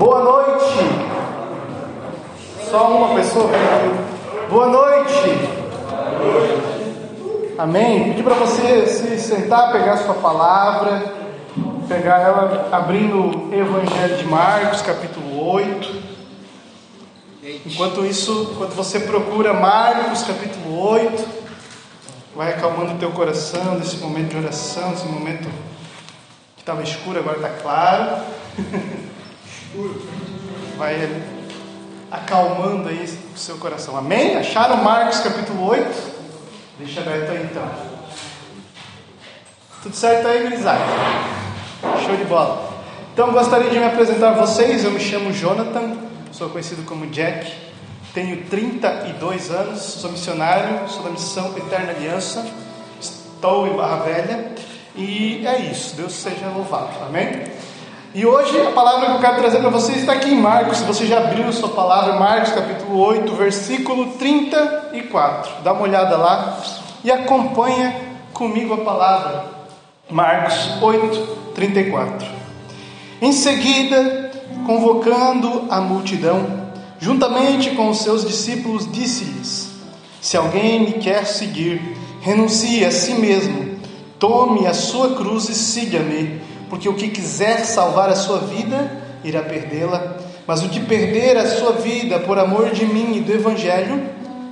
Boa noite. Só uma pessoa. Boa noite. Amém. Pedi para você se sentar, pegar sua palavra, pegar ela abrindo o Evangelho de Marcos, capítulo 8. Enquanto isso, enquanto você procura Marcos, capítulo 8, vai acalmando o teu coração nesse momento de oração, nesse momento que estava escuro, agora está claro. Vai acalmando aí o seu coração. Amém? Acharam Marcos capítulo 8? Deixa aberto aí então. Tudo certo aí, Grisado? Show de bola. Então gostaria de me apresentar a vocês. Eu me chamo Jonathan, sou conhecido como Jack. Tenho 32 anos, sou missionário, sou da missão Eterna Aliança. Estou em Barra Velha. E é isso, Deus seja louvado, amém? E hoje a palavra que eu quero trazer para vocês está aqui em Marcos, se você já abriu sua palavra, Marcos capítulo 8, versículo 34. Dá uma olhada lá e acompanha comigo a palavra. Marcos 8, 34. Em seguida, convocando a multidão, juntamente com os seus discípulos, disse-lhes: Se alguém me quer seguir, renuncie a si mesmo, tome a sua cruz e siga-me porque o que quiser salvar a sua vida irá perdê-la, mas o que perder a sua vida por amor de mim e do Evangelho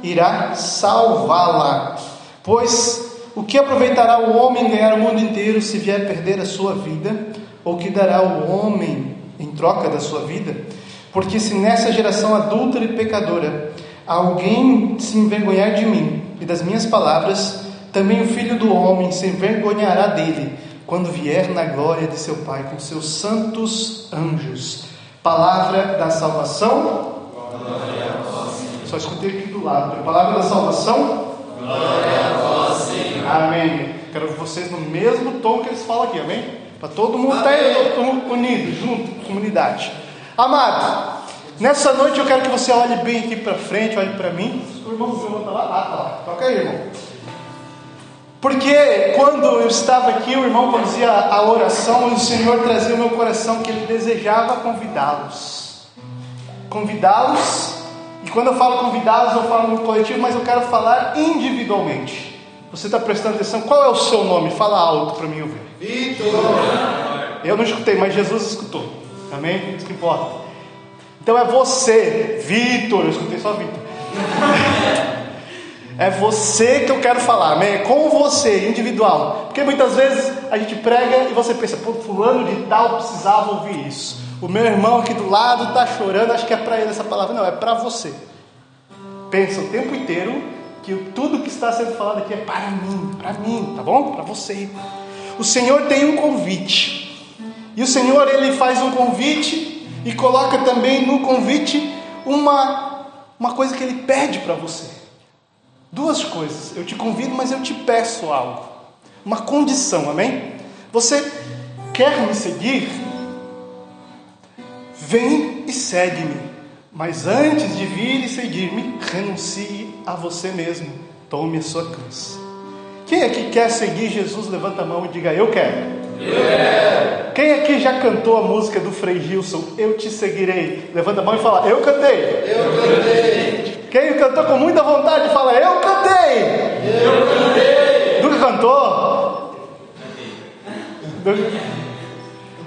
irá salvá-la. Pois o que aproveitará o homem ganhar o mundo inteiro se vier perder a sua vida? Ou que dará o homem em troca da sua vida? Porque se nessa geração adúltera e pecadora alguém se envergonhar de mim e das minhas palavras, também o filho do homem se envergonhará dele quando vier na glória de seu Pai com seus santos anjos. Palavra da salvação. Só escutei aqui do lado. Palavra da salvação. Glória a vós, Senhor. Amém. Quero vocês no mesmo tom que eles falam aqui, amém? Para todo mundo estar tá unido, junto, comunidade. Amado, nessa noite eu quero que você olhe bem aqui para frente, olhe para mim. O irmão do está lá, ah, tá lá. Toca aí, irmão. Porque quando eu estava aqui, o irmão conduzia a oração e o Senhor trazia o meu coração que ele desejava convidá-los. Convidá-los, e quando eu falo convidá-los, eu falo no coletivo, mas eu quero falar individualmente. Você está prestando atenção? Qual é o seu nome? Fala alto para mim ouvir. Vitor. Eu não escutei, mas Jesus escutou. Amém? Isso que importa. Então é você, Vitor. Eu escutei só Vitor. É você que eu quero falar, amém? É com você, individual. Porque muitas vezes a gente prega e você pensa, pô, fulano de tal precisava ouvir isso. O meu irmão aqui do lado está chorando, acho que é para ele essa palavra. Não, é para você. Pensa o tempo inteiro que tudo que está sendo falado aqui é para mim, para mim, tá bom? Para você. O Senhor tem um convite. E o Senhor, ele faz um convite e coloca também no convite uma, uma coisa que ele pede para você. Duas coisas. Eu te convido, mas eu te peço algo. Uma condição, amém? Você quer me seguir? Vem e segue-me. Mas antes de vir e seguir-me, renuncie a você mesmo. Tome a sua cruz. Quem aqui quer seguir Jesus? Levanta a mão e diga: Eu quero. Quero. Quem aqui já cantou a música do Frei Gilson? Eu te seguirei. Levanta a mão e fala: Eu cantei. Eu cantei. Quem cantou com muita vontade fala: Eu cantei! Eu cantei! Nunca cantou? Cantei.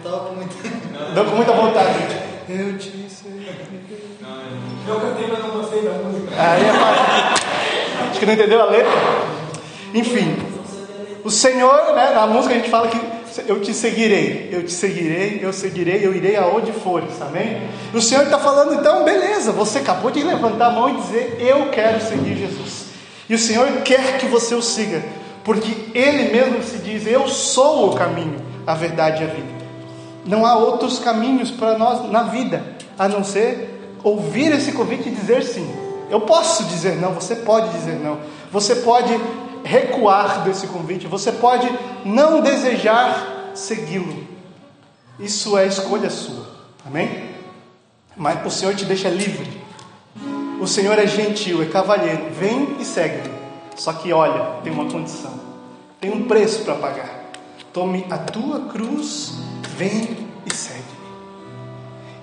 Não com muita. Deu com muita vontade. Eu te sei. Eu cantei, mas não gostei da música. Aí é fácil. Acho que não entendeu a letra. Enfim, o Senhor, né, na música a gente fala que eu te seguirei, eu te seguirei, eu seguirei, eu irei aonde fores, amém? O Senhor está falando, então, beleza, você acabou de levantar a mão e dizer, eu quero seguir Jesus. E o Senhor quer que você o siga, porque Ele mesmo se diz, eu sou o caminho, a verdade e a vida. Não há outros caminhos para nós na vida, a não ser ouvir esse convite e dizer sim. Eu posso dizer não, você pode dizer não, você pode recuar desse convite, você pode não desejar segui-lo. Isso é escolha sua. Amém? Mas o Senhor te deixa livre. O Senhor é gentil, é cavalheiro. Vem e segue-me. Só que olha, tem uma condição. Tem um preço para pagar. Tome a tua cruz, vem e segue-me.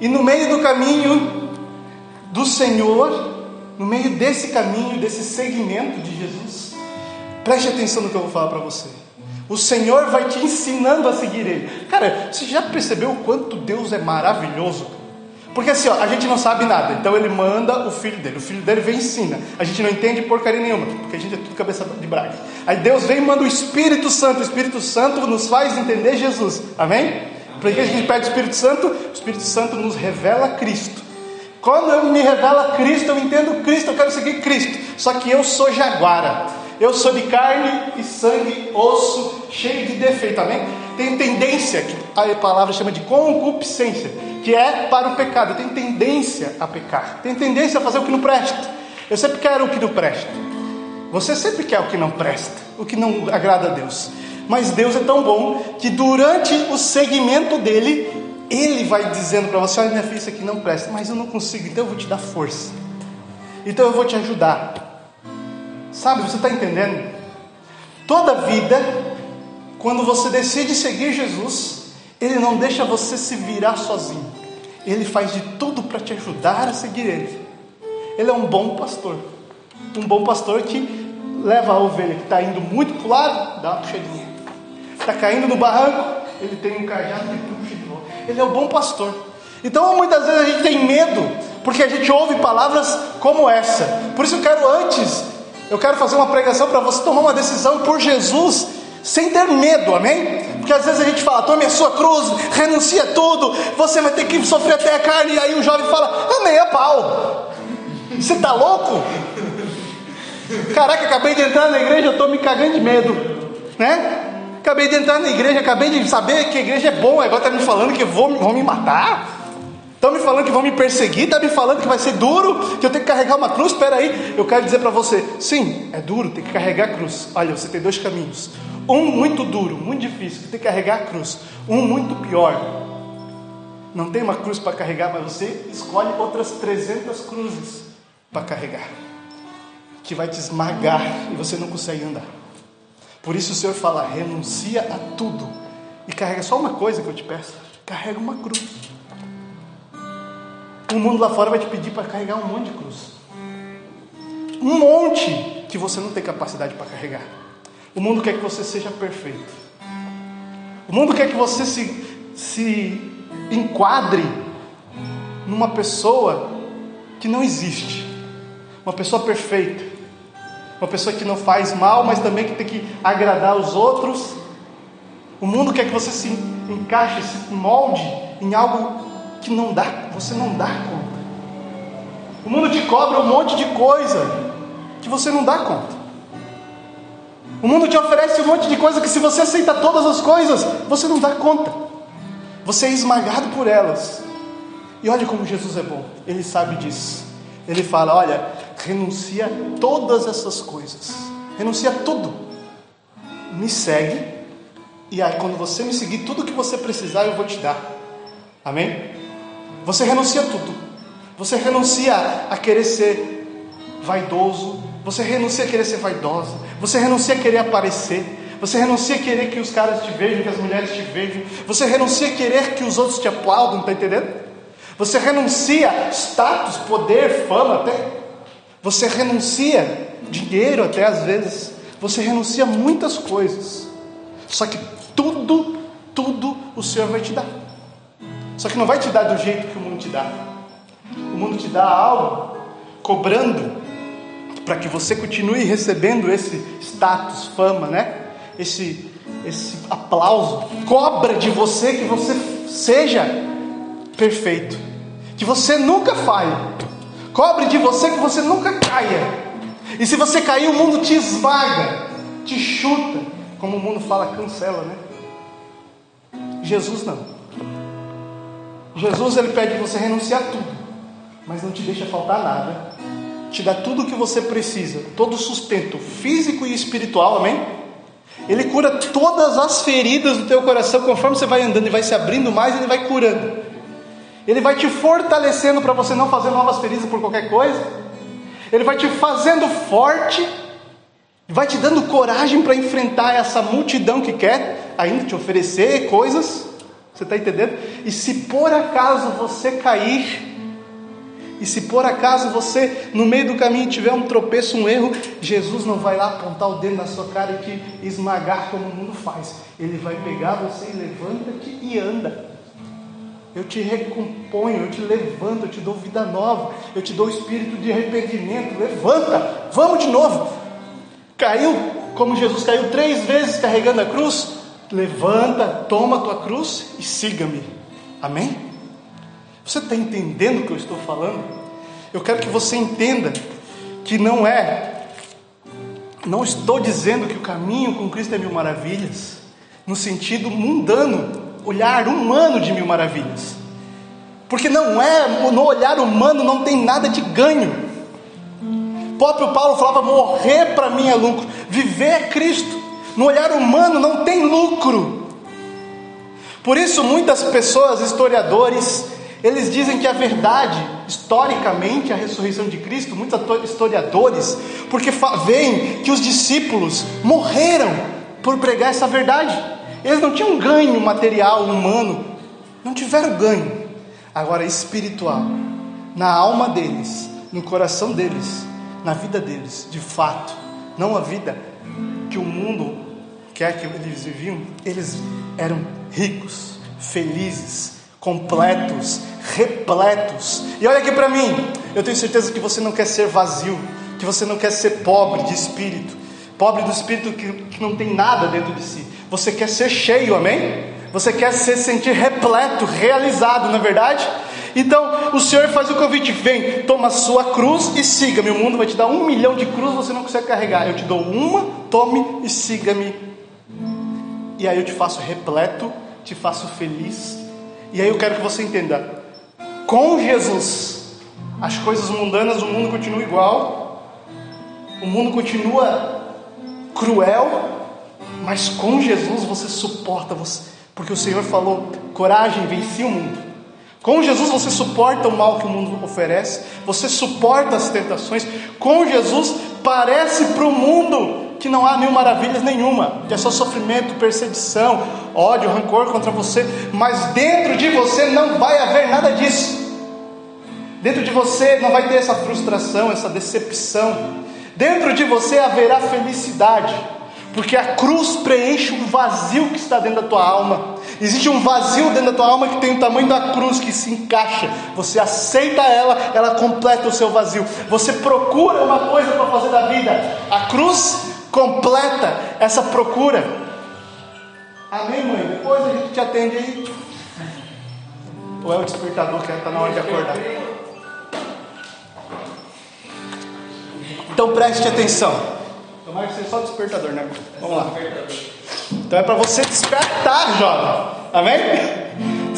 E no meio do caminho do Senhor, no meio desse caminho, desse segmento de Jesus, preste atenção no que eu vou falar para você. O Senhor vai te ensinando a seguir Ele. Cara, você já percebeu o quanto Deus é maravilhoso? Porque assim, ó, a gente não sabe nada, então Ele manda o filho dele. O filho dele vem e ensina. A gente não entende porcaria nenhuma, porque a gente é tudo cabeça de braga. Aí Deus vem e manda o Espírito Santo. O Espírito Santo nos faz entender Jesus. Amém? Porque a gente pede o Espírito Santo, o Espírito Santo nos revela Cristo. Quando me revela Cristo, eu entendo Cristo, eu quero seguir Cristo. Só que eu sou jaguara. Eu sou de carne e sangue, osso, cheio de defeito, amém? Tenho tendência, que a palavra chama de concupiscência, que é para o pecado. Tenho tendência a pecar, tenho tendência a fazer o que não presta. Eu sempre quero o que não presta. Você sempre quer o que não presta, o que não agrada a Deus. Mas Deus é tão bom que durante o segmento dele, Ele vai dizendo para você: olha, minha filha, isso aqui não presta, mas eu não consigo, então eu vou te dar força. Então eu vou te ajudar. Sabe, você está entendendo? Toda vida, quando você decide seguir Jesus, Ele não deixa você se virar sozinho. Ele faz de tudo para te ajudar a seguir Ele. Ele é um bom pastor. Um bom pastor que leva a ovelha que está indo muito para o lado, dá uma puxadinha. Está caindo no barranco, ele tem um cajado que puxa de novo. Ele é o bom pastor. Então muitas vezes a gente tem medo, porque a gente ouve palavras como essa. Por isso eu quero antes eu quero fazer uma pregação para você tomar uma decisão por Jesus, sem ter medo, amém? Porque às vezes a gente fala, tome a sua cruz, renuncia tudo, você vai ter que sofrer até a carne, e aí o jovem fala, amém, a pau. Você está louco? Caraca, acabei de entrar na igreja, eu estou me cagando de medo, né? Acabei de entrar na igreja, acabei de saber que a igreja é bom, agora está me falando que vou, vão me matar. Estão me falando que vão me perseguir, está me falando que vai ser duro, que eu tenho que carregar uma cruz. Espera aí, eu quero dizer para você: sim, é duro, tem que carregar a cruz. Olha, você tem dois caminhos: um muito duro, muito difícil, que tem que carregar a cruz, um muito pior. Não tem uma cruz para carregar, mas você escolhe outras 300 cruzes para carregar, que vai te esmagar e você não consegue andar. Por isso o Senhor fala: renuncia a tudo e carrega só uma coisa que eu te peço: carrega uma cruz. O mundo lá fora vai te pedir para carregar um monte de cruz. Um monte que você não tem capacidade para carregar. O mundo quer que você seja perfeito. O mundo quer que você se, se enquadre numa pessoa que não existe. Uma pessoa perfeita. Uma pessoa que não faz mal, mas também que tem que agradar os outros. O mundo quer que você se encaixe, se molde em algo que não dá, você não dá conta. O mundo te cobra um monte de coisa que você não dá conta. O mundo te oferece um monte de coisa que se você aceita todas as coisas, você não dá conta. Você é esmagado por elas. E olha como Jesus é bom. Ele sabe disso. Ele fala: "Olha, renuncia a todas essas coisas. Renuncia a tudo. Me segue. E aí quando você me seguir, tudo que você precisar eu vou te dar." Amém? Você renuncia tudo. Você renuncia a querer ser vaidoso. Você renuncia a querer ser vaidosa. Você renuncia a querer aparecer. Você renuncia a querer que os caras te vejam, que as mulheres te vejam. Você renuncia a querer que os outros te aplaudam, está entendendo? Você renuncia status, poder, fama até. Você renuncia dinheiro até às vezes. Você renuncia muitas coisas. Só que tudo, tudo o Senhor vai te dar. Só que não vai te dar do jeito que o mundo te dá. O mundo te dá algo cobrando para que você continue recebendo esse status, fama, né? Esse, esse aplauso. Cobra de você que você seja perfeito, que você nunca falhe. Cobre de você que você nunca caia. E se você cair, o mundo te esvaga, te chuta, como o mundo fala, cancela, né? Jesus não. Jesus ele pede você renunciar a tudo, mas não te deixa faltar nada. Te dá tudo o que você precisa, todo o sustento físico e espiritual, amém? Ele cura todas as feridas do teu coração, conforme você vai andando e vai se abrindo mais, ele vai curando. Ele vai te fortalecendo para você não fazer novas feridas por qualquer coisa. Ele vai te fazendo forte, vai te dando coragem para enfrentar essa multidão que quer ainda te oferecer coisas Você está entendendo? E se por acaso você cair, e se por acaso você no meio do caminho tiver um tropeço, um erro, Jesus não vai lá apontar o dedo na sua cara e te esmagar como o mundo faz. Ele vai pegar você e levanta-te e anda. Eu te recomponho, eu te levanto, eu te dou vida nova, eu te dou espírito de arrependimento. Levanta, vamos de novo. Caiu, como Jesus caiu três vezes carregando a cruz. Levanta, toma a tua cruz e siga-me. Amém? Você está entendendo o que eu estou falando? Eu quero que você entenda que não é, não estou dizendo que o caminho com Cristo é mil maravilhas, no sentido mundano, olhar humano de mil maravilhas, porque não é, no olhar humano não tem nada de ganho. O próprio Paulo falava: morrer para mim é lucro, viver é Cristo. No olhar humano não tem lucro. Por isso, muitas pessoas, historiadores, eles dizem que a verdade, historicamente, a ressurreição de Cristo, muitos historiadores, porque veem que os discípulos morreram por pregar essa verdade. Eles não tinham ganho material, humano, não tiveram ganho. Agora, espiritual, na alma deles, no coração deles, na vida deles, de fato, não a vida que o mundo quer que eles viviam, eles eram ricos, felizes, completos, repletos. E olha aqui para mim, eu tenho certeza que você não quer ser vazio, que você não quer ser pobre de espírito, pobre do espírito que, que não tem nada dentro de si. Você quer ser cheio, amém? Você quer se sentir repleto, realizado, na é verdade? Então o Senhor faz o convite: vem, toma a sua cruz e siga-me. O mundo vai te dar um milhão de cruz, você não consegue carregar. Eu te dou uma, tome e siga-me. E aí eu te faço repleto, te faço feliz, e aí eu quero que você entenda: com Jesus, as coisas mundanas do mundo continuam igual, o mundo continua cruel, mas com Jesus você suporta, você, porque o Senhor falou: coragem, venci o mundo. Com Jesus você suporta o mal que o mundo oferece, você suporta as tentações. Com Jesus parece para o mundo que não há mil maravilhas nenhuma, que é só sofrimento, perseguição, ódio, rancor contra você, mas dentro de você não vai haver nada disso. Dentro de você não vai ter essa frustração, essa decepção. Dentro de você haverá felicidade, porque a cruz preenche um vazio que está dentro da tua alma. Existe um vazio dentro da tua alma que tem o tamanho da cruz que se encaixa. Você aceita ela, ela completa o seu vazio. Você procura uma coisa para fazer da vida. A cruz completa essa procura. Amém, mãe? Depois a gente te atende aí. Ou é o despertador que está na hora de acordar? Então preste atenção. Tomara que seja só despertador, né? Vamos lá. Então é para você despertar, jovem. Amém?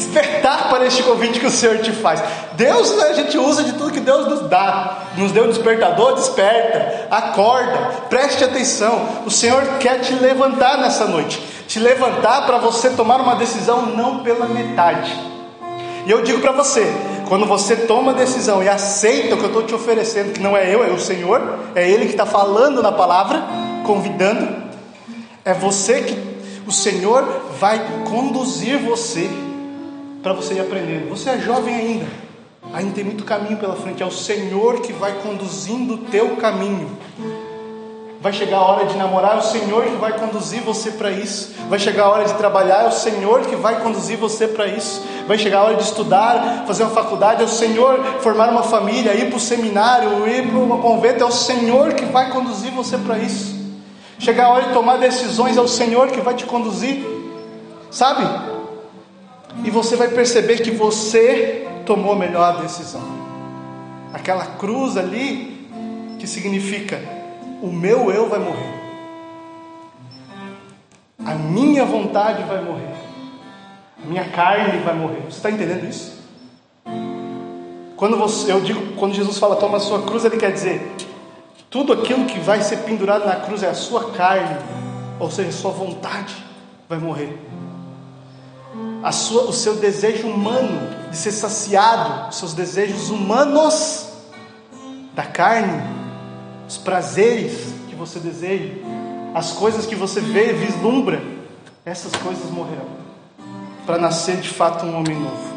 Despertar para este convite que o Senhor te faz. Deus, né, a gente usa de tudo que Deus nos dá. Nos deu um despertador, desperta, acorda, preste atenção. O Senhor quer te levantar nessa noite, te levantar para você tomar uma decisão não pela metade. E eu digo para você, quando você toma a decisão e aceita o que eu estou te oferecendo, que não é eu, é o Senhor, é Ele que está falando na palavra, convidando, é você que o Senhor vai conduzir você para você ir aprendendo. Você é jovem ainda, ainda tem muito caminho pela frente. É o Senhor que vai conduzindo o teu caminho. Vai chegar a hora de namorar, é o Senhor que vai conduzir você para isso. Vai chegar a hora de trabalhar, é o Senhor que vai conduzir você para isso. Vai chegar a hora de estudar, fazer uma faculdade, é o Senhor formar uma família, ir para o seminário, ir para um convento, é o Senhor que vai conduzir você para isso. Chegar a hora de tomar decisões, é o Senhor que vai te conduzir. Sabe? E você vai perceber que você tomou a melhor decisão. Aquela cruz ali, que significa: o meu eu vai morrer, a minha vontade vai morrer, a minha carne vai morrer. Você está entendendo isso? Quando você, eu digo, quando Jesus fala toma a sua cruz, ele quer dizer tudo aquilo que vai ser pendurado na cruz é a sua carne, ou seja, a sua vontade vai morrer sua, o seu desejo humano de ser saciado, os seus desejos humanos da carne, os prazeres que você deseja, as coisas que você vê e vislumbra, essas coisas morrerão. para nascer de fato um homem novo.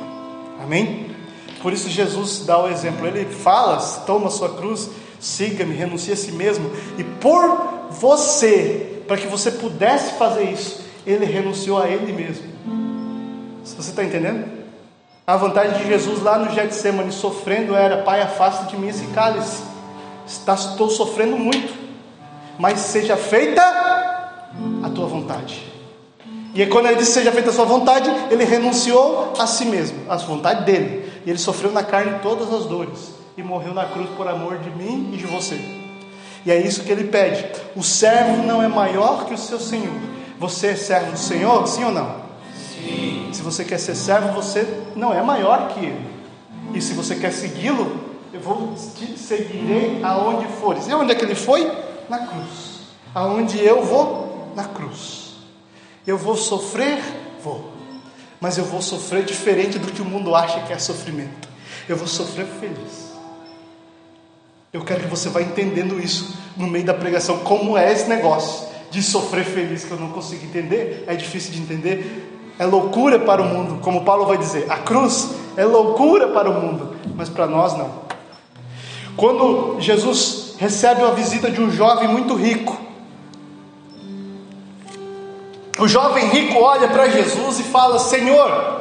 Amém? Por isso Jesus dá o exemplo. Ele fala: toma sua cruz, siga-me, renuncie a si mesmo. E por você, para que você pudesse fazer isso, ele renunciou a ele mesmo. Você está entendendo? A vontade de Jesus lá no Getsemane, sofrendo, era: Pai, afasta de mim esse cálice. Estou sofrendo muito, mas seja feita a tua vontade. E quando ele disse seja feita a sua vontade, ele renunciou a si mesmo, a vontade dele. E ele sofreu na carne todas as dores e morreu na cruz por amor de mim e de você. E é isso que ele pede. O servo não é maior que o seu senhor. Você é servo do Senhor, sim ou não? Se você quer ser servo, você não é maior que ele. E se você quer segui-lo, eu vou te seguirei aonde fores. E onde é que ele foi? Na cruz. Aonde eu vou? Na cruz. Eu vou sofrer? Vou. Mas eu vou sofrer diferente do que o mundo acha que é sofrimento. Eu vou sofrer feliz. Eu quero que você vá entendendo isso no meio da pregação. Como é esse negócio de sofrer feliz que eu não consigo entender? É difícil de entender. É loucura para o mundo, como Paulo vai dizer. A cruz é loucura para o mundo, mas para nós não. Quando Jesus recebe a visita de um jovem muito rico, o jovem rico olha para Jesus e fala: Senhor,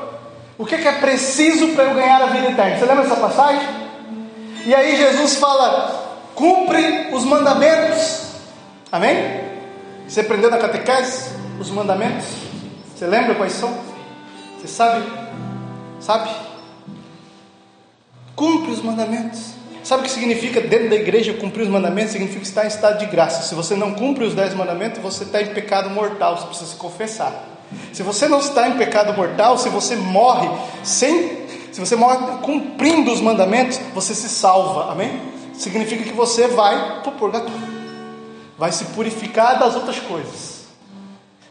o que é, preciso para eu ganhar a vida eterna? Você lembra essa passagem? E aí Jesus fala: cumpre os mandamentos. Amém? Você aprendeu na catequese os mandamentos? Você lembra quais são? Você sabe? Sabe? Cumpre os mandamentos. Sabe o que significa dentro da igreja cumprir os mandamentos? Significa estar em estado de graça. Se você não cumpre os dez mandamentos, você está em pecado mortal, você precisa se confessar. Se você não está em pecado mortal, se você morre sem, se você morre cumprindo os mandamentos, você se salva, amém? Significa que você vai para o purgatório, vai se purificar das outras coisas.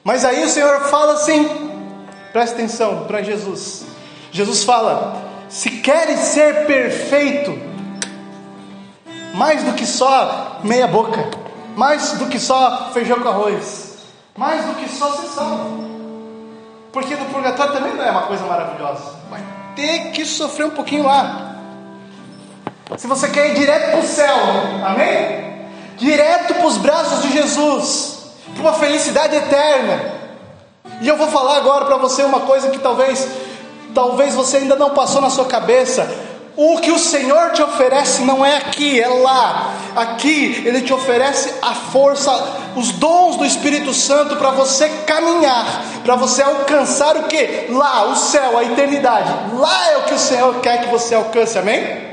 Mas aí o Senhor fala assim, presta atenção para Jesus. Jesus fala: se queres ser perfeito, mais do que só meia boca, mais do que só feijão com arroz, mais do que só ser salvo. Porque no purgatório também não é uma coisa maravilhosa. Vai ter que sofrer um pouquinho lá. Se você quer ir direto para o céu, amém? Direto para os braços de Jesus, para uma felicidade eterna. E eu vou falar agora para você uma coisa que talvez, talvez você ainda não passou na sua cabeça. O que o Senhor te oferece não é aqui, é lá. Aqui Ele te oferece a força, os dons do Espírito Santo para você caminhar, para você alcançar o que? Lá, o céu, a eternidade. Lá é o que o Senhor quer que você alcance, amém?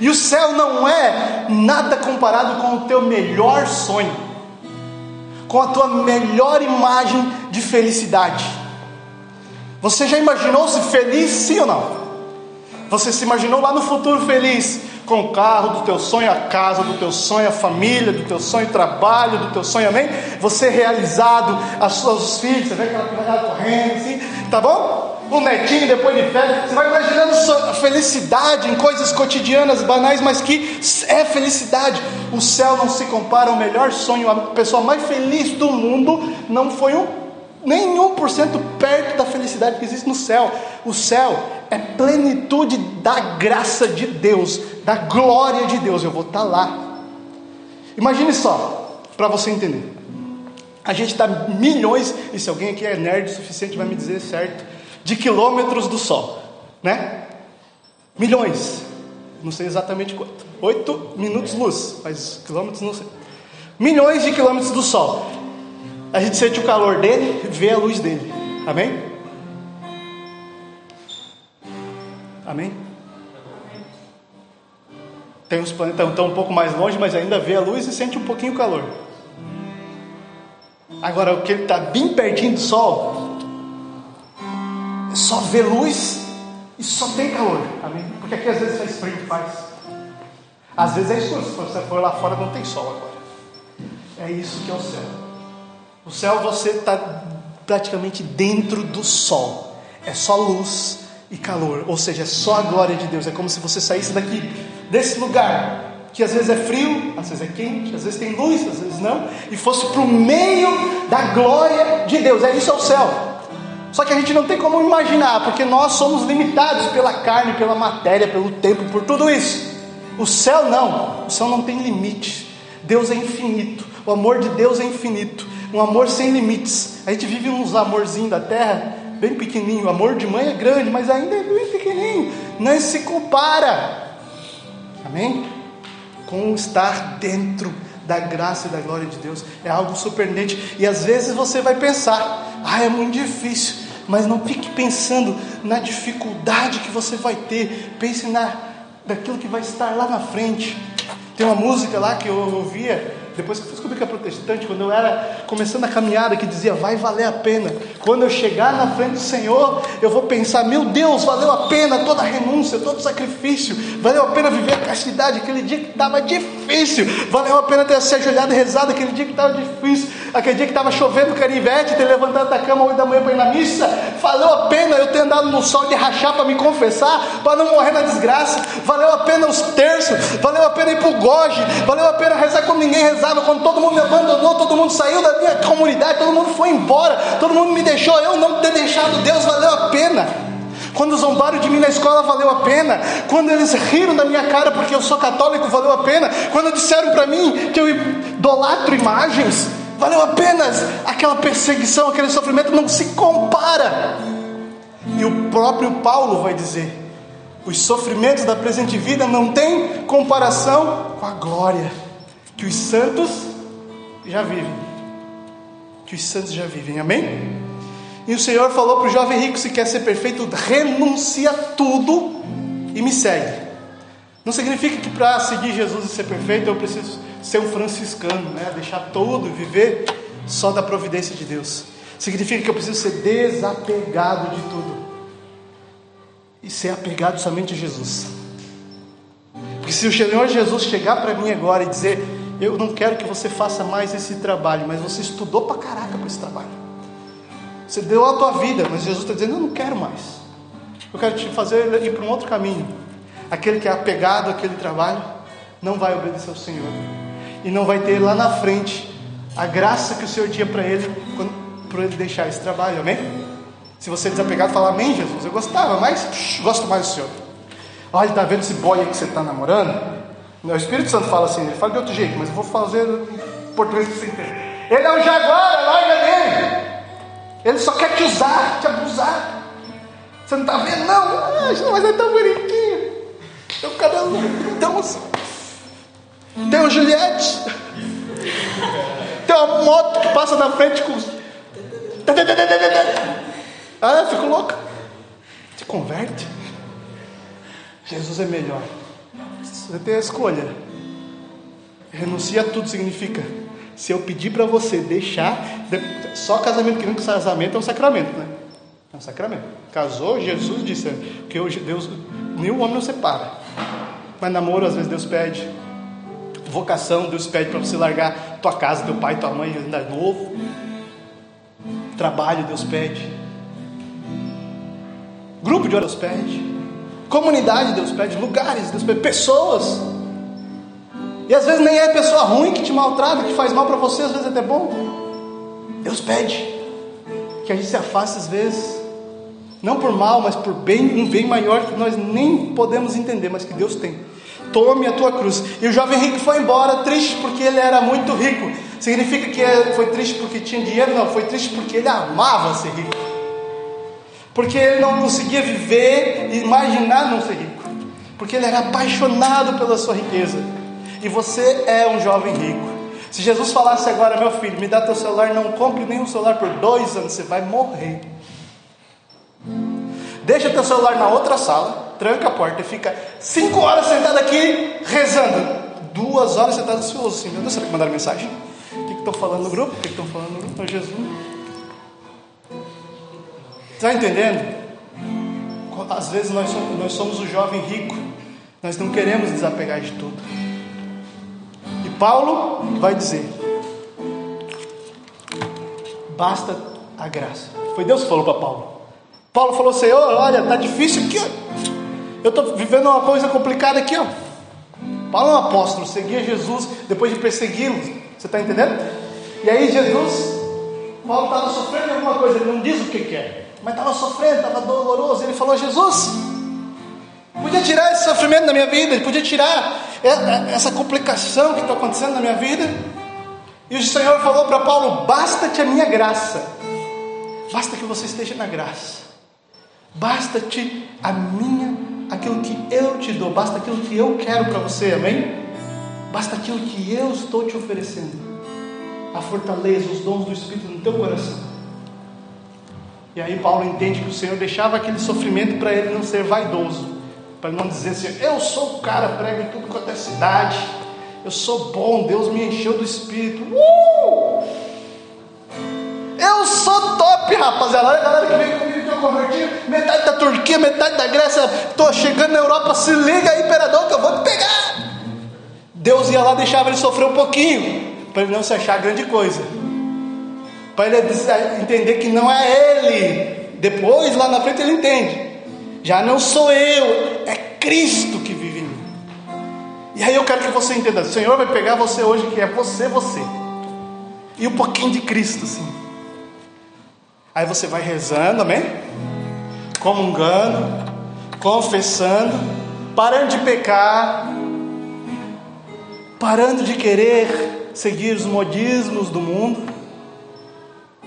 E o céu não é nada comparado com o teu melhor sonho, com a tua melhor imagem de felicidade. Você já imaginou-se feliz, sim ou não? Você se imaginou lá no futuro feliz, com o carro do teu sonho, a casa do teu sonho, a família do teu sonho, o trabalho do teu sonho, amém? Você realizado, os seus filhos, você vê aquela criança correndo assim, tá bom? Um netinho depois de férias, você vai imaginando felicidade em coisas cotidianas, banais, mas que é felicidade. O céu não se compara ao melhor sonho, a pessoa mais feliz do mundo não foi um nenhum por cento perto da felicidade que existe no céu. O céu é plenitude da graça de Deus, da glória de Deus. Eu vou estar lá. Imagine só, para você entender. A gente está milhões, e se alguém aqui é nerd o suficiente vai me dizer certo, de quilômetros do Sol, né? Milhões, não sei exatamente quanto. Oito minutos luz, mas quilômetros não sei. Milhões de quilômetros do Sol. A gente sente o calor dele, vê a luz dele. Amém? Amém? Tem uns planetas que estão um pouco mais longe, mas ainda vê a luz e sente um pouquinho o calor. Agora, o que ele está bem pertinho do Sol, só vê luz e só tem calor. Amém? Porque aqui às vezes faz frio, faz. Às vezes é escuro, se você for lá fora não tem sol agora. É isso que é o céu. O céu você está praticamente dentro do sol. É só luz, e calor, ou seja, é só a glória de Deus. É como se você saísse daqui, desse lugar, que às vezes é frio, às vezes é quente, às vezes tem luz, às vezes não, e fosse para o meio da glória de Deus. É isso é o céu. Só que a gente não tem como imaginar, porque nós somos limitados pela carne, pela matéria, pelo tempo, por tudo isso. O céu não, o céu não tem limite. Deus é infinito, o amor de Deus é infinito, um amor sem limites. A gente vive uns amorzinhos da terra, bem pequenininho. O amor de mãe é grande, mas ainda é bem pequenininho. Não se compara. Amém? Com estar dentro da graça e da glória de Deus. É algo surpreendente. E às vezes você vai pensar, ah, é muito difícil. Mas não fique pensando na dificuldade que você vai ter. Pense na daquilo que vai estar lá na frente. Tem uma música lá que eu ouvia depois que eu descobri que é protestante, quando eu era começando a caminhada, que dizia, vai valer a pena. Quando eu chegar na frente do Senhor, eu vou pensar, meu Deus, valeu a pena toda a renúncia, todo o sacrifício, valeu a pena viver a castidade, aquele dia que estava difícil, valeu a pena ter se ajoelhado e rezado aquele dia que estava difícil, aquele dia que estava chovendo carivete, ter levantado da cama oito da manhã para ir na missa, valeu a pena eu ter andado no sol de rachar para me confessar, para não morrer na desgraça, valeu a pena os terços, valeu a pena ir para o goge, valeu a pena rezar como ninguém quando todo mundo me abandonou, todo mundo saiu da minha comunidade, todo mundo foi embora, todo mundo me deixou, eu não ter deixado Deus, valeu a pena. Quando zombaram de mim na escola, valeu a pena. Quando eles riram da minha cara porque eu sou católico, valeu a pena. Quando disseram para mim que eu idolatro imagens, valeu a pena. Aquela perseguição, aquele sofrimento não se compara. E o próprio Paulo vai dizer: os sofrimentos da presente vida não têm comparação com a glória que os santos já vivem. Que os santos já vivem, amém? E o Senhor falou para o jovem rico: se quer ser perfeito, renuncia tudo e me segue. Não significa que para seguir Jesus e ser perfeito eu preciso ser um franciscano, né? deixar tudo e viver só da providência de Deus. Significa que eu preciso ser desapegado de tudo e ser apegado somente a Jesus. Porque se o Senhor Jesus chegar para mim agora e dizer: eu não quero que você faça mais esse trabalho, mas você estudou pra caraca para esse trabalho. Você deu a tua vida, mas Jesus está dizendo: Eu não quero mais. Eu quero te fazer ir para um outro caminho. Aquele que é apegado àquele trabalho não vai obedecer ao Senhor e não vai ter lá na frente a graça que o Senhor tinha para ele para ele deixar esse trabalho, amém? Se você é desapegado, fala amém, Jesus. Eu gostava, mas psh, gosto mais do Senhor. Olha, está vendo esse boy que você está namorando? O Espírito Santo fala assim, ele fala de outro jeito, mas eu vou fazer em português que você entenda. Ele é um jaguar, larga dele. Ele só quer te usar, te abusar. Você não está vendo? Não, ah, mas é tão bonitinho. Tem um cabelo tão. Tem um Juliette. Tem uma moto que passa na frente com. Ah, eu fico louca. Se converte. Jesus é melhor. Você tem a escolha. Renuncia a tudo significa. Se eu pedir para você deixar, só casamento, que nunca casamento é um sacramento, né? É um sacramento. Casou, Jesus disse que Deus, nenhum homem não separa. Mas namoro, às vezes Deus pede. Vocação, Deus pede para você largar tua casa, teu pai, tua mãe, ainda novo. Trabalho, Deus pede. Grupo de oração, Deus pede. Comunidade, Deus pede. Lugares, Deus pede. Pessoas. E às vezes nem é pessoa ruim que te maltrata, que faz mal para você, às vezes é até bom. Deus pede que a gente se afaste às vezes, não por mal, mas por bem, um bem maior que nós nem podemos entender, mas que Deus tem. Tome a tua cruz. E o jovem rico foi embora triste porque ele era muito rico. Significa que foi triste porque tinha dinheiro? Não, foi triste porque ele amava ser rico porque ele não conseguia viver imaginar não ser rico, porque ele era apaixonado pela sua riqueza. E você é um jovem rico. Se Jesus falasse agora, meu filho, me dá teu celular, não compre nenhum celular por dois anos, você vai morrer. Deixa teu celular na outra sala, tranca a porta e fica cinco horas sentado aqui rezando. Duas horas sentado ansioso assim, meu Deus, será que mandaram mensagem? O que estão falando no grupo? O que estão falando no grupo? Jesus. Está entendendo? Às vezes nós somos, nós somos o jovem rico, nós não queremos desapegar de tudo. E Paulo vai dizer: basta a graça. Foi Deus que falou para Paulo. Paulo falou: Senhor, olha, está difícil aqui. Eu estou vivendo uma coisa complicada aqui. Ó. Paulo é um apóstolo, seguia Jesus depois de persegui-lo. Você está entendendo? E aí Jesus, Paulo estava sofrendo alguma coisa, ele não diz o que, que é. Mas estava sofrendo, estava doloroso. Ele falou: Jesus, podia tirar esse sofrimento da minha vida, ele podia tirar essa complicação que está acontecendo na minha vida. E o Senhor falou para Paulo: basta-te a minha graça, basta que você esteja na graça, basta-te a minha, aquilo que eu te dou, basta aquilo que eu quero para você, amém? Basta aquilo que eu estou te oferecendo, a fortaleza, os dons do Espírito no teu coração. E aí Paulo entende que o Senhor deixava aquele sofrimento para ele não ser vaidoso, para não dizer assim, eu sou o cara, prego em tudo quanto é cidade, eu sou bom, Deus me encheu do Espírito. Uh! Eu sou top, rapaziada. Olha a galera que veio comigo que eu converti, metade da Turquia, metade da Grécia, estou chegando na Europa, se liga aí, imperador, que eu vou te pegar. Deus ia lá deixava ele sofrer um pouquinho, para ele não se achar grande coisa para ele entender que não é ele. Depois, lá na frente, ele entende. Já não sou eu, é Cristo que vive em mim. E aí eu quero que você entenda: o Senhor vai pegar você hoje, que é você, você, e um pouquinho de Cristo, sim. Aí você vai rezando, amém? Comungando, confessando, parando de pecar, parando de querer seguir os modismos do mundo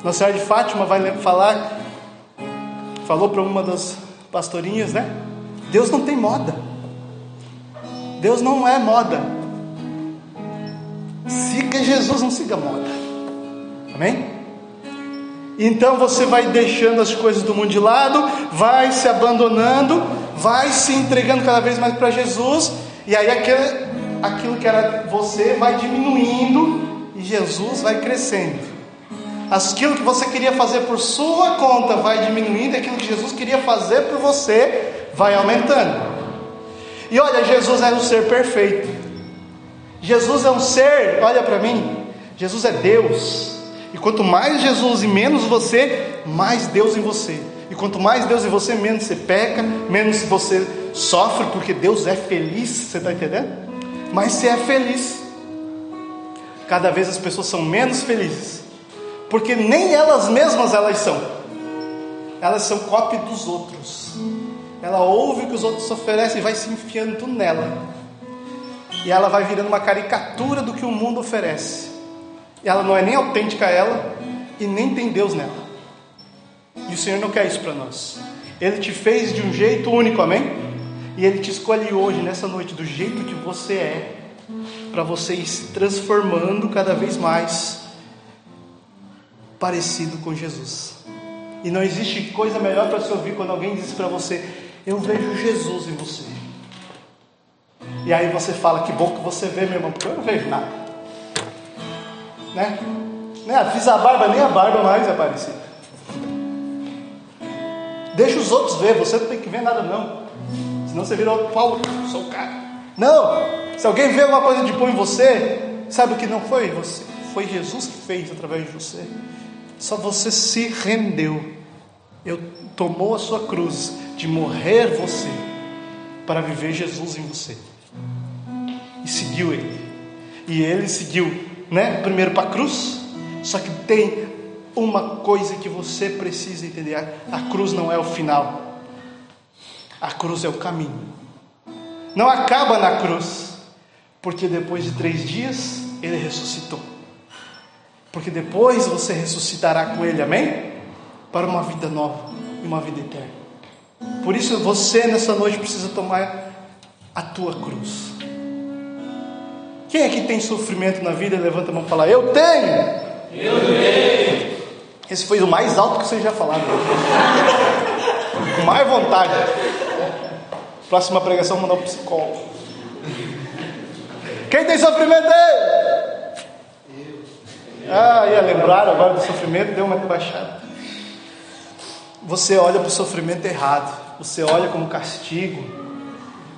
nossa Senhora de Fátima vai falar, falou para uma das pastorinhas, né? Deus não tem moda. Deus não é moda. Siga Jesus, não siga moda. Amém? Então você vai deixando as coisas do mundo de lado, vai se abandonando, vai se entregando cada vez mais para Jesus, e aí aquilo que era você vai diminuindo e Jesus vai crescendo aquilo que você queria fazer por sua conta vai diminuindo, aquilo que Jesus queria fazer por você vai aumentando. E olha, Jesus era um ser perfeito. Jesus é um ser, olha para mim, Jesus é Deus. E quanto mais Jesus e menos você, mais Deus em você. E quanto mais Deus em você, menos você peca, menos você sofre, porque Deus é feliz, você está entendendo? Mas você é feliz. Cada vez as pessoas são menos felizes porque nem elas mesmas elas são. Elas são cópia dos outros. Ela ouve o que os outros oferecem e vai se enfiando nela. E ela vai virando uma caricatura do que o mundo oferece. E ela não é nem autêntica a ela e nem tem Deus nela. E o Senhor não quer isso para nós. Ele te fez de um jeito único, amém? E Ele te escolhe hoje, nessa noite, do jeito que você é, para você ir se transformando cada vez mais parecido com Jesus. E não existe coisa melhor para se ouvir quando alguém diz para você: Eu vejo Jesus em você. E aí você fala: Que bom que você vê, meu irmão, porque eu não vejo nada. Né? né? Fiz a barba, nem a barba mais é parecida. Deixa os outros ver, você não tem que ver nada, não. Senão você vira Paulo, sou o cara. Não! Se alguém vê alguma coisa de bom em você, sabe o que não foi você? Foi Jesus que fez através de você. Só você se rendeu. Eu tomou a sua cruz de morrer você para viver Jesus em você. E seguiu ele. E ele seguiu, né? Primeiro para a cruz. Só que tem uma coisa que você precisa entender: a cruz não é o final. A cruz é o caminho. Não acaba na cruz, porque depois de três dias ele ressuscitou porque depois você ressuscitará com Ele, amém? Para uma vida nova e uma vida eterna. Por isso você nessa noite precisa tomar a tua cruz. Quem aqui tem sofrimento na vida? Levanta a mão e fala: Eu tenho. Eu tenho. Esse foi o mais alto que vocês já falaram. Com mais vontade. Próxima pregação, mandar o psicólogo. Quem tem sofrimento aí? Ah, ia lembrar agora do sofrimento, deu uma rebaixada. Você olha para o sofrimento errado, você olha como castigo,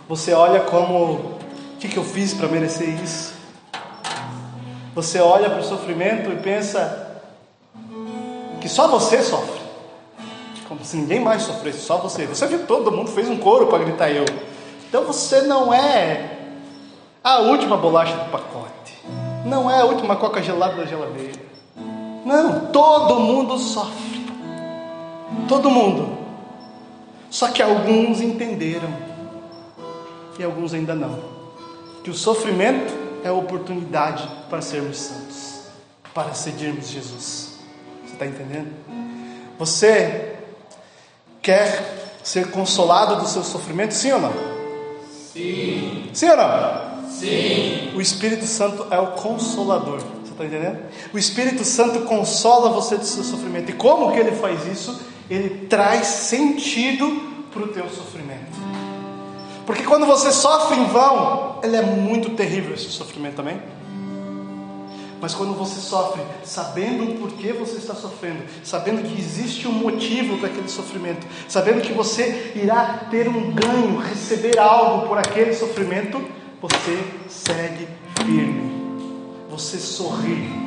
você olha como o que, que eu fiz para merecer isso. Você olha para o sofrimento e pensa que só você sofre, como se ninguém mais sofresse, só você. Você viu todo mundo fez um coro para gritar eu. Então você não é a última bolacha do pacote. Não é a última coca gelada da geladeira. Não, todo mundo sofre. Todo mundo. Só que alguns entenderam e alguns ainda não. Que o sofrimento é a oportunidade para sermos santos, para seguirmos Jesus. Você está entendendo? Você quer ser consolado do seu sofrimento, sim ou não? Sim. Sim ou não? Sim. O Espírito Santo é o consolador. Você está entendendo? O Espírito Santo consola você do seu sofrimento. E como que ele faz isso? Ele traz sentido para o teu sofrimento. Porque quando você sofre em vão, ele é muito terrível esse sofrimento também. Mas quando você sofre sabendo o porquê você está sofrendo, sabendo que existe um motivo para aquele sofrimento, sabendo que você irá ter um ganho, receber algo por aquele sofrimento, você segue firme. Você sorri.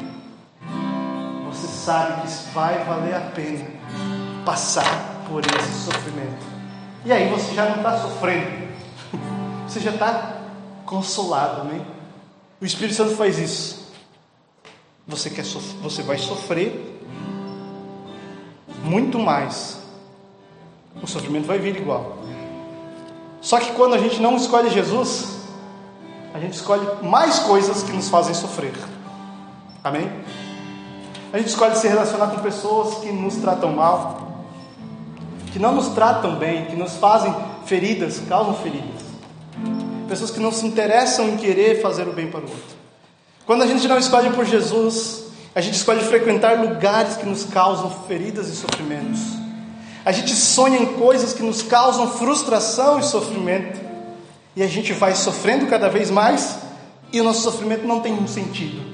Você sabe que vai valer a pena passar por esse sofrimento. E aí você já não está sofrendo, você já está consolado, amém? O Espírito Santo faz isso. Você, quer você vai sofrer muito mais. O sofrimento vai vir igual. Só que quando a gente não escolhe Jesus, a gente escolhe mais coisas que nos fazem sofrer. Amém? A gente escolhe se relacionar com pessoas que nos tratam mal, que não nos tratam bem, que nos fazem feridas, causam feridas. Pessoas que não se interessam em querer fazer o bem para o outro. Quando a gente não escolhe por Jesus, a gente escolhe frequentar lugares que nos causam feridas e sofrimentos. A gente sonha em coisas que nos causam frustração e sofrimento. E a gente vai sofrendo cada vez mais e o nosso sofrimento não tem um sentido.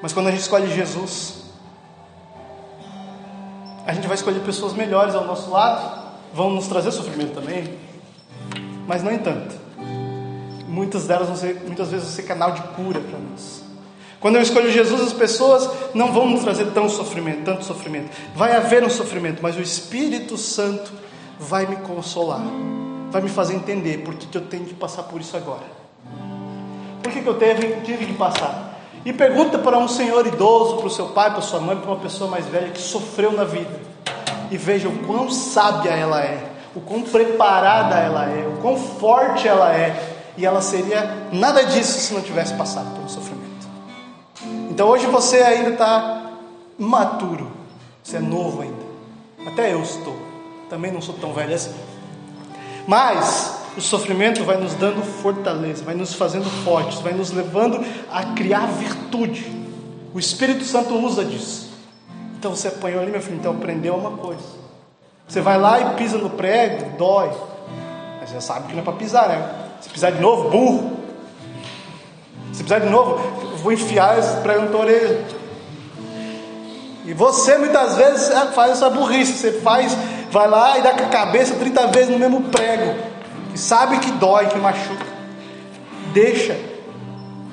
Mas quando a gente escolhe Jesus, a gente vai escolher pessoas melhores ao nosso lado, vão nos trazer sofrimento também, mas não em tanto. Muitas delas vão ser, muitas vezes vão ser canal de cura para nós. Quando eu escolho Jesus, as pessoas não vão nos trazer tão sofrimento, tanto sofrimento. Vai haver um sofrimento, mas o Espírito Santo vai me consolar, vai me fazer entender por que, eu tenho que passar por isso agora. Por que, que eu teve, tive que passar? E pergunta para um senhor idoso, para o seu pai, para sua mãe, para uma pessoa mais velha que sofreu na vida. E veja o quão sábia ela é, o quão preparada ela é, o quão forte ela é. E ela seria nada disso se não tivesse passado pelo sofrimento. Então hoje você ainda está imaturo, você é novo ainda. Até eu estou, também não sou tão velho assim. Mas o sofrimento vai nos dando fortaleza, vai nos fazendo fortes, vai nos levando a criar virtude. O Espírito Santo usa disso. Então você apanhou ali, meu filho, então aprendeu uma coisa. Você vai lá e pisa no prego, dói. Mas já sabe que não é para pisar, né? Se pisar de novo, burro. Se pisar de novo, vou enfiar esse prego na tua orelha. E você muitas vezes faz essa burrice. Você faz, vai lá e dá com a cabeça 30 vezes no mesmo prego e sabe que dói, que machuca, deixa,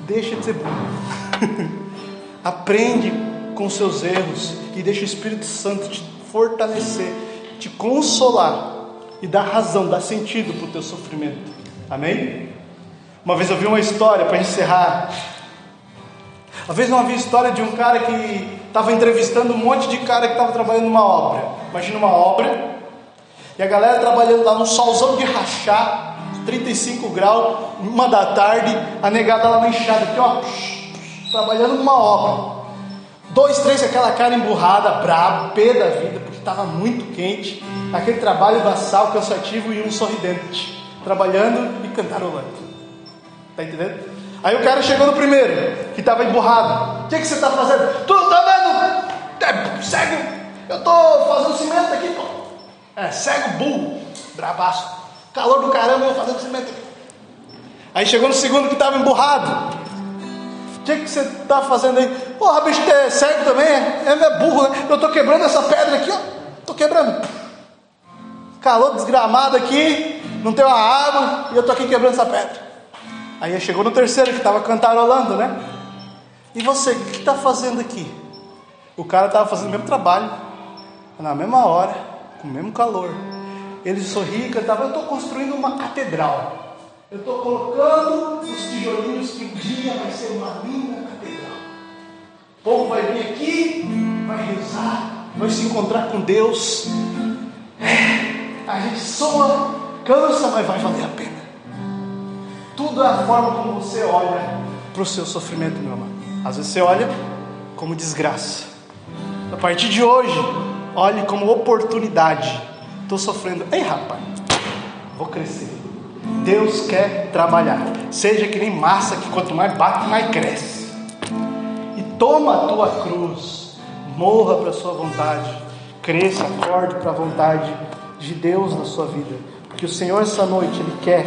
deixa de ser burro. Aprende com seus erros e deixa o Espírito Santo te fortalecer, te consolar e dar razão, dar sentido para o teu sofrimento. Amém? Uma vez eu vi uma história para encerrar. Uma vez eu vi uma história de um cara que estava entrevistando um monte de cara que estava trabalhando numa obra. Imagina uma obra e a galera trabalhando lá no solzão de rachar, 35 graus, uma da tarde, a negada lá na enxada, aqui ó, trabalhando numa obra. Dois, três, aquela cara emburrada, brabo, pé da vida, porque estava muito quente. Aquele trabalho baçal, cansativo e um sorridente, trabalhando e cantarolando. Tá entendendo? Aí o cara chegou no primeiro, que estava emburrado. O que, que você está fazendo? Tu tá vendo? É cego? Eu estou fazendo cimento aqui, pô. É, cego, burro, bravaço. Calor do caramba, eu fazendo cimento. Aí chegou no segundo que estava emburrado. O que, que você está fazendo aí? Porra, bicho, é cego também? É, é burro, né? Eu estou quebrando essa pedra aqui, ó. Estou quebrando. Calor desgramado aqui, não tem uma água, e eu estou aqui quebrando essa pedra. Aí chegou no terceiro que estava cantarolando, né? E você, o que está fazendo aqui? O cara estava fazendo o mesmo trabalho, na mesma hora com o mesmo calor. Ele sorria e cantava: Eu estou construindo uma catedral. Eu estou colocando os tijolinhos que um dia vai ser uma linda catedral. O povo vai vir aqui, vai rezar, vai se encontrar com Deus. É, a gente soa, cansa, mas vai valer a pena. Tudo é a forma como você olha para o seu sofrimento, meu amado. Às vezes você olha como desgraça. A partir de hoje, olhe como oportunidade. Estou sofrendo. Ei, rapaz, vou crescer. Deus quer trabalhar. Seja que nem massa que quanto mais bate, mais cresce. E toma a tua cruz. Morra para a sua vontade. Cresça, acorde para a vontade de Deus na sua vida. Porque o Senhor essa noite, Ele quer